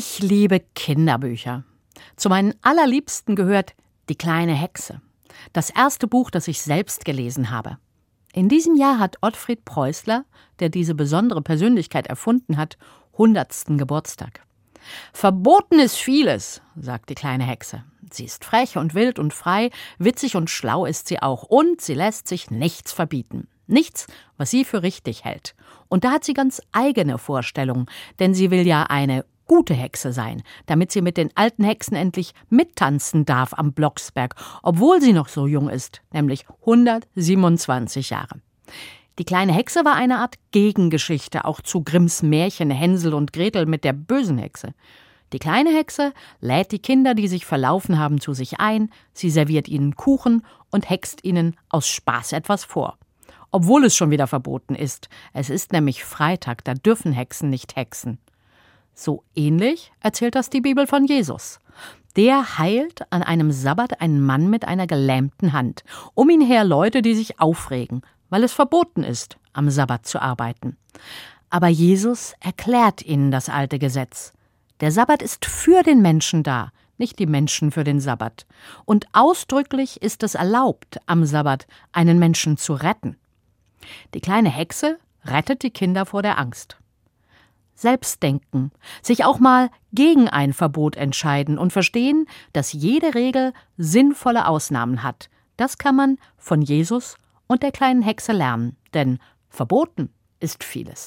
Ich liebe Kinderbücher. Zu meinen allerliebsten gehört Die kleine Hexe, das erste Buch, das ich selbst gelesen habe. In diesem Jahr hat Ottfried Preußler, der diese besondere Persönlichkeit erfunden hat, hundertsten Geburtstag. Verboten ist vieles, sagt die kleine Hexe. Sie ist frech und wild und frei, witzig und schlau ist sie auch, und sie lässt sich nichts verbieten. Nichts, was sie für richtig hält. Und da hat sie ganz eigene Vorstellungen, denn sie will ja eine gute Hexe sein, damit sie mit den alten Hexen endlich mittanzen darf am Blocksberg, obwohl sie noch so jung ist, nämlich 127 Jahre. Die kleine Hexe war eine Art Gegengeschichte auch zu Grimms Märchen Hänsel und Gretel mit der bösen Hexe. Die kleine Hexe lädt die Kinder, die sich verlaufen haben, zu sich ein, sie serviert ihnen Kuchen und hext ihnen aus Spaß etwas vor. Obwohl es schon wieder verboten ist. Es ist nämlich Freitag, da dürfen Hexen nicht hexen. So ähnlich erzählt das die Bibel von Jesus. Der heilt an einem Sabbat einen Mann mit einer gelähmten Hand. Um ihn her Leute, die sich aufregen, weil es verboten ist, am Sabbat zu arbeiten. Aber Jesus erklärt ihnen das alte Gesetz. Der Sabbat ist für den Menschen da, nicht die Menschen für den Sabbat. Und ausdrücklich ist es erlaubt, am Sabbat einen Menschen zu retten. Die kleine Hexe rettet die Kinder vor der Angst. Selbstdenken, sich auch mal gegen ein Verbot entscheiden und verstehen, dass jede Regel sinnvolle Ausnahmen hat. Das kann man von Jesus und der kleinen Hexe lernen, denn verboten ist vieles.